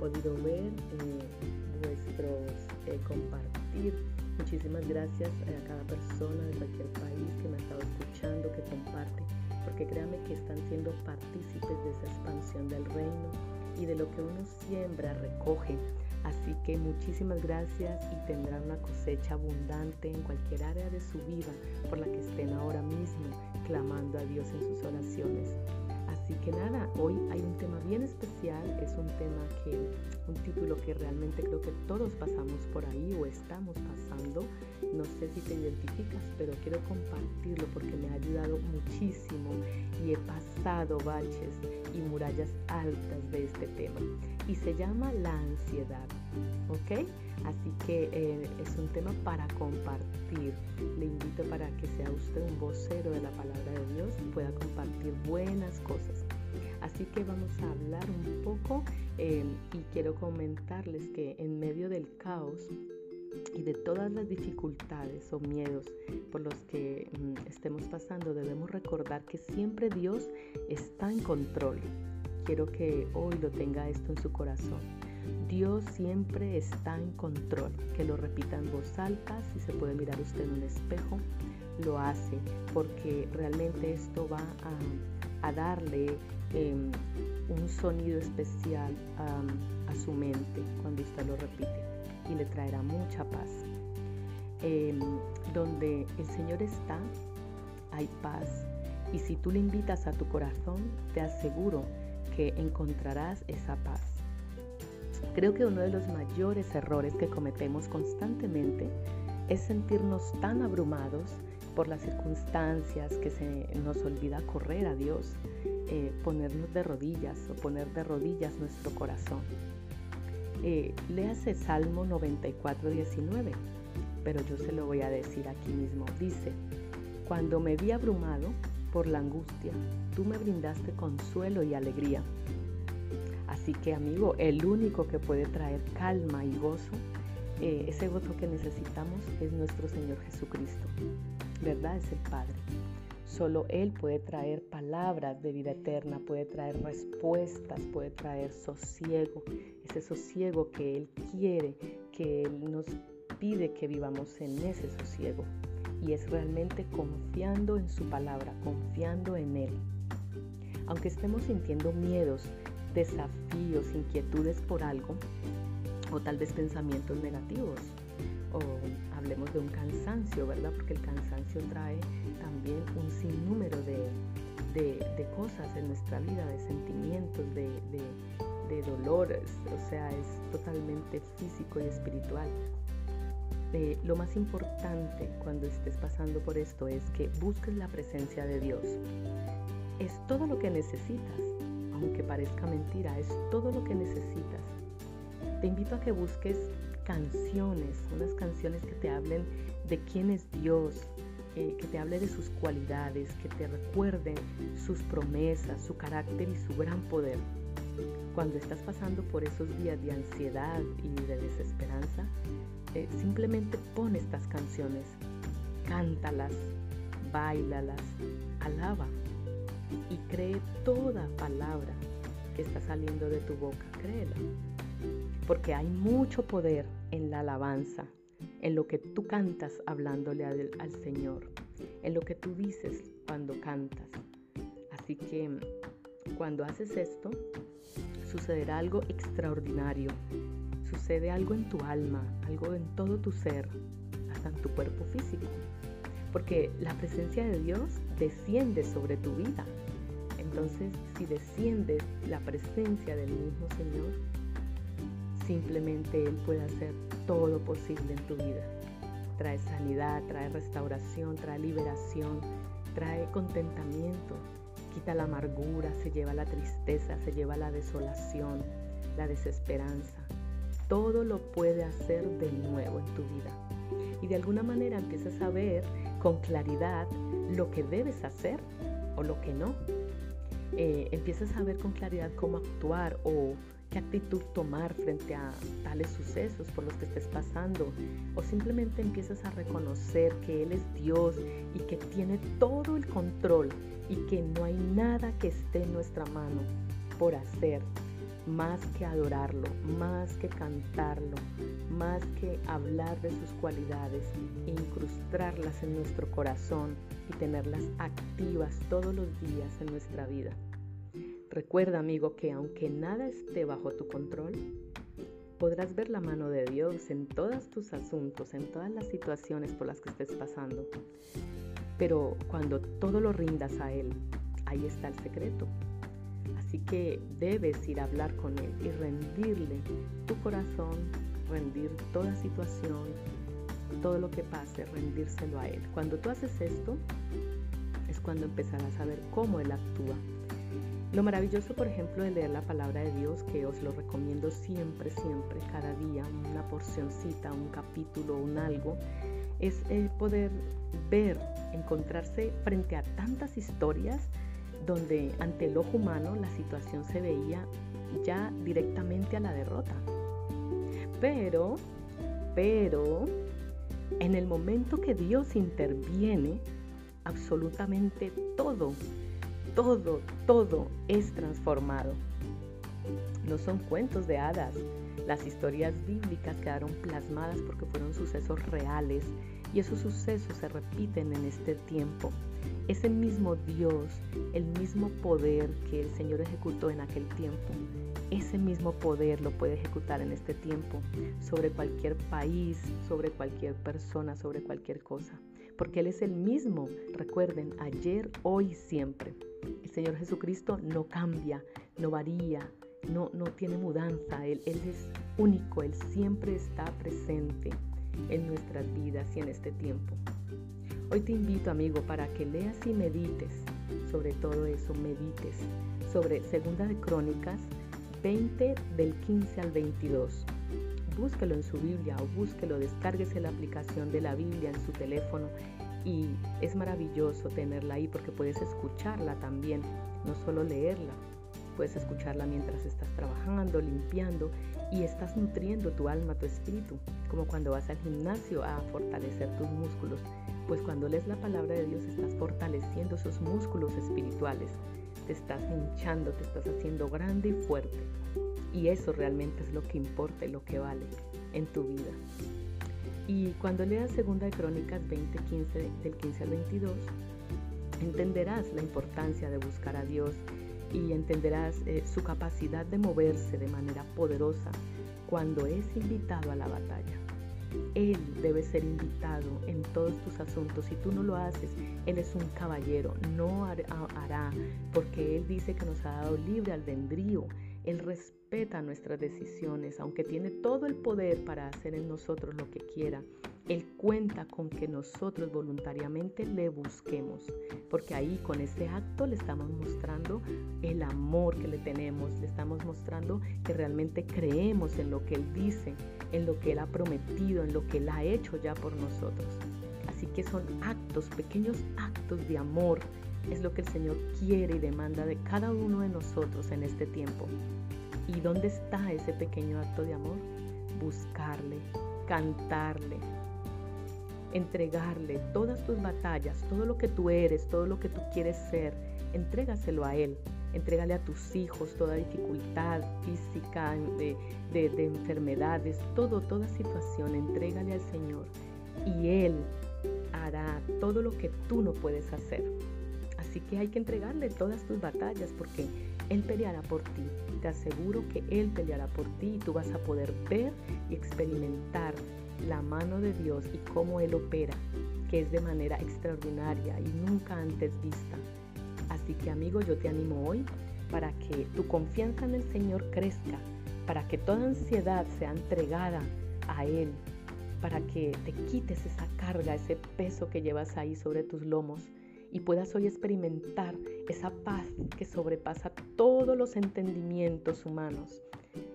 podido ver eh, vuestros compartir. Muchísimas gracias a cada persona de cualquier país que me ha estado escuchando, que comparte, porque créanme que están siendo partícipes de esa expansión del reino y de lo que uno siembra, recoge. Así que muchísimas gracias y tendrán una cosecha abundante en cualquier área de su vida por la que estén ahora mismo clamando a Dios en sus oraciones. Así que nada, hoy hay un tema bien especial, es un tema que, un título que realmente creo que todos pasamos por ahí o estamos pasando. No sé si te identificas, pero quiero compartirlo porque me ha ayudado muchísimo y he pasado baches y murallas altas de este tema. Y se llama la ansiedad, ¿ok? Así que eh, es un tema para compartir. Le invito para que sea usted un vocero de la palabra de Dios y pueda compartir buenas cosas. Así que vamos a hablar un poco eh, y quiero comentarles que en medio del caos y de todas las dificultades o miedos por los que mm, estemos pasando, debemos recordar que siempre Dios está en control. Quiero que hoy lo tenga esto en su corazón Dios siempre está en control. Que lo repita en voz alta, si se puede mirar usted en un espejo, lo hace, porque realmente esto va a, darle em, un sonido especial a su mente cuando usted lo repite y le traerá mucha paz. Em, donde el Señor está, hay paz. Y si tú le invitas a tu corazón, te aseguro que encontrarás esa paz. Creo que uno de los mayores errores que cometemos constantemente es sentirnos tan abrumados por las circunstancias que se nos olvida correr a Dios, eh, ponernos de rodillas o poner de rodillas nuestro corazón. Eh, léase Salmo 94, 19, pero yo se lo voy a decir aquí mismo. Dice, cuando me vi abrumado por la angustia, tú me brindaste consuelo y alegría. Así que amigo, el único que puede traer calma y gozo, eh, ese gozo que necesitamos es nuestro Señor Jesucristo, ¿verdad? Es el Padre. Solo Él puede traer palabras de vida eterna, puede traer respuestas, puede traer sosiego, ese sosiego que Él quiere, que Él nos pide que vivamos en ese sosiego. Y es realmente confiando en su palabra, confiando en Él. Aunque estemos sintiendo miedos, desafíos, inquietudes por algo, o tal vez pensamientos negativos, o hablemos de un cansancio, ¿verdad? Porque el cansancio trae también un sinnúmero de, de, cosas en nuestra vida, de sentimientos, de, de, dolores, o sea, es totalmente físico y espiritual. Eh, lo más importante cuando estés pasando por esto es que busques la presencia de Dios. Es todo lo que necesitas aunque parezca mentira, es todo lo que necesitas. Te invito a que busques canciones, unas canciones que te hablen de quién es Dios, eh, que te hable de sus cualidades, que te recuerden sus promesas, su carácter y su gran poder. Cuando estás pasando por esos días de ansiedad y de desesperanza, eh, simplemente pon estas canciones, cántalas, bailalas, alaba y cree toda palabra que está saliendo de tu boca, créela. Porque hay mucho poder en la alabanza, en lo que tú cantas hablándole al, al Señor, en lo que tú dices cuando cantas. Así que cuando haces esto, sucederá algo extraordinario. Sucede algo en tu alma, algo en todo tu ser, hasta en tu cuerpo físico. Porque la presencia de Dios desciende sobre tu vida. Entonces, si desciende la presencia del mismo Señor, simplemente Él puede hacer todo posible en tu vida. Trae sanidad, trae restauración, trae liberación, trae contentamiento, quita la amargura, se lleva la tristeza, se lleva la desolación, la desesperanza. Todo lo puede hacer de nuevo en tu vida. Y de alguna manera empiezas a ver con claridad lo que debes hacer o lo que no. Eh, empiezas a ver con claridad cómo actuar o qué actitud tomar frente a tales sucesos por los que estés pasando. O simplemente empiezas a reconocer que Él es Dios y que tiene todo el control y que no hay nada que esté en nuestra mano por hacer más que adorarlo, más que cantarlo, más que hablar de sus cualidades e incrustarlas en nuestro corazón y tenerlas activas todos los días en nuestra vida. Recuerda, amigo, que aunque nada esté bajo tu control, podrás ver la mano de Dios en todos tus asuntos, en todas las situaciones por las que estés pasando. Pero cuando todo lo rindas a Él, ahí está el secreto. Así que debes ir a hablar con Él y rendirle tu corazón, rendir toda situación, todo lo que pase, rendírselo a Él. Cuando tú haces esto, es cuando empezarás a ver cómo Él actúa. Lo maravilloso, por ejemplo, de leer la palabra de Dios, que os lo recomiendo siempre, siempre, cada día, una porcioncita, un capítulo, un algo, es el poder ver, encontrarse frente a tantas historias donde ante el ojo humano la situación se veía ya directamente a la derrota. Pero, pero, en el momento que Dios interviene, absolutamente todo, todo, todo es transformado. No son cuentos de hadas. Las historias bíblicas quedaron plasmadas porque fueron sucesos reales y esos sucesos se repiten en este tiempo. Ese mismo Dios, el mismo poder que el Señor ejecutó en aquel tiempo, ese mismo poder lo puede ejecutar en este tiempo sobre cualquier país, sobre cualquier persona, sobre cualquier cosa. Porque Él es el mismo, recuerden, ayer, hoy, siempre. El Señor Jesucristo no cambia, no varía, no, no tiene mudanza. Él, él es único, Él siempre está presente en nuestras vidas y en este tiempo. Hoy te invito, amigo, para que leas y medites sobre todo eso, medites sobre Segunda de Crónicas 20 del 15 al 22. Búsquelo en su Biblia o búsquelo, descárguese la aplicación de la Biblia en su teléfono y es maravilloso tenerla ahí porque puedes escucharla también, no solo leerla. Puedes escucharla mientras estás trabajando, limpiando y estás nutriendo tu alma, tu espíritu, como cuando vas al gimnasio a fortalecer tus músculos pues cuando lees la palabra de Dios estás fortaleciendo esos músculos espirituales, te estás hinchando, te estás haciendo grande y fuerte. Y eso realmente es lo que importa y lo que vale en tu vida. Y cuando leas Segunda de Crónicas 20, 15, del 15 al 22, entenderás la importancia de buscar a Dios y entenderás eh, su capacidad de moverse de manera poderosa cuando es invitado a la batalla. Él debe ser invitado en todos tus asuntos. Si tú no lo haces, Él es un caballero, no hará, porque Él dice que nos ha dado libre albedrío. Él respeta nuestras decisiones, aunque tiene todo el poder para hacer en nosotros lo que quiera. Él cuenta con que nosotros voluntariamente le busquemos, porque ahí con ese acto le estamos mostrando el amor que le tenemos, le estamos mostrando que realmente creemos en lo que Él dice, en lo que Él ha prometido, en lo que Él ha hecho ya por nosotros. Así que son actos, pequeños actos de amor es lo que el Señor quiere y demanda de cada uno de nosotros en este tiempo. ¿Y dónde está ese pequeño acto de amor? Buscarle, cantarle, entregarle todas tus batallas, todo lo que tú eres, todo lo que tú quieres ser, entrégaselo a Él. Entrégale a tus hijos toda dificultad física, de, de enfermedades, todo, toda situación, entrégale al Señor. Y Él hará todo lo que tú no puedes hacer. Así que hay que entregarle todas tus batallas porque Él peleará por ti. Te aseguro que Él peleará por ti y tú vas a poder ver y experimentar la mano de Dios y cómo Él opera, que es de manera extraordinaria y nunca antes vista. Así que amigo, yo te animo hoy para que tu confianza en el Señor crezca, para que toda ansiedad sea entregada a Él, para que te quites esa carga, ese peso que llevas ahí sobre tus lomos y puedas hoy experimentar esa paz que sobrepasa todos los entendimientos humanos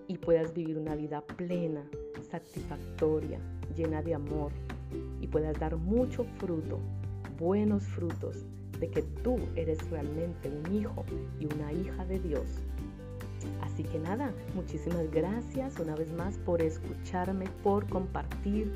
y puedas vivir una vida plena, satisfactoria, llena de amor y puedas dar mucho fruto, buenos frutos de que tú eres realmente un hijo y una hija de Dios. Así que nada, muchísimas gracias una vez más por escucharme, por compartir.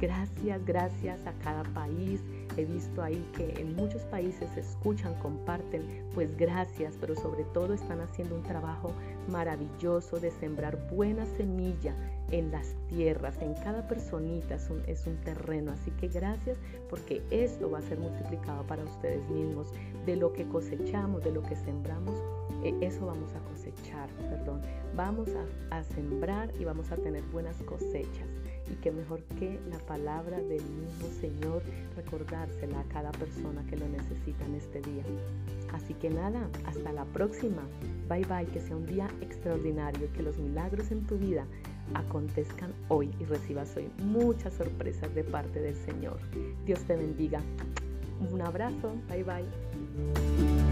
Gracias, gracias a cada país. He visto ahí que en muchos países se escuchan, comparten. Pues gracias, pero sobre todo están haciendo un trabajo maravilloso de sembrar buena semilla en las tierras, en cada personita es un, terreno. Así que gracias porque esto va a ser multiplicado para ustedes mismos. De lo que cosechamos, de lo que sembramos, eh, eso vamos a cosechar, perdón. Vamos a sembrar y vamos a tener buenas cosechas. Y que mejor que la palabra del mismo Señor, recordársela a cada persona que lo necesita en este día. Así que nada, hasta la próxima. Bye bye, que sea un día extraordinario, que los milagros en tu vida acontezcan hoy y recibas hoy muchas sorpresas de parte del Señor. Dios te bendiga. Un abrazo. Bye bye.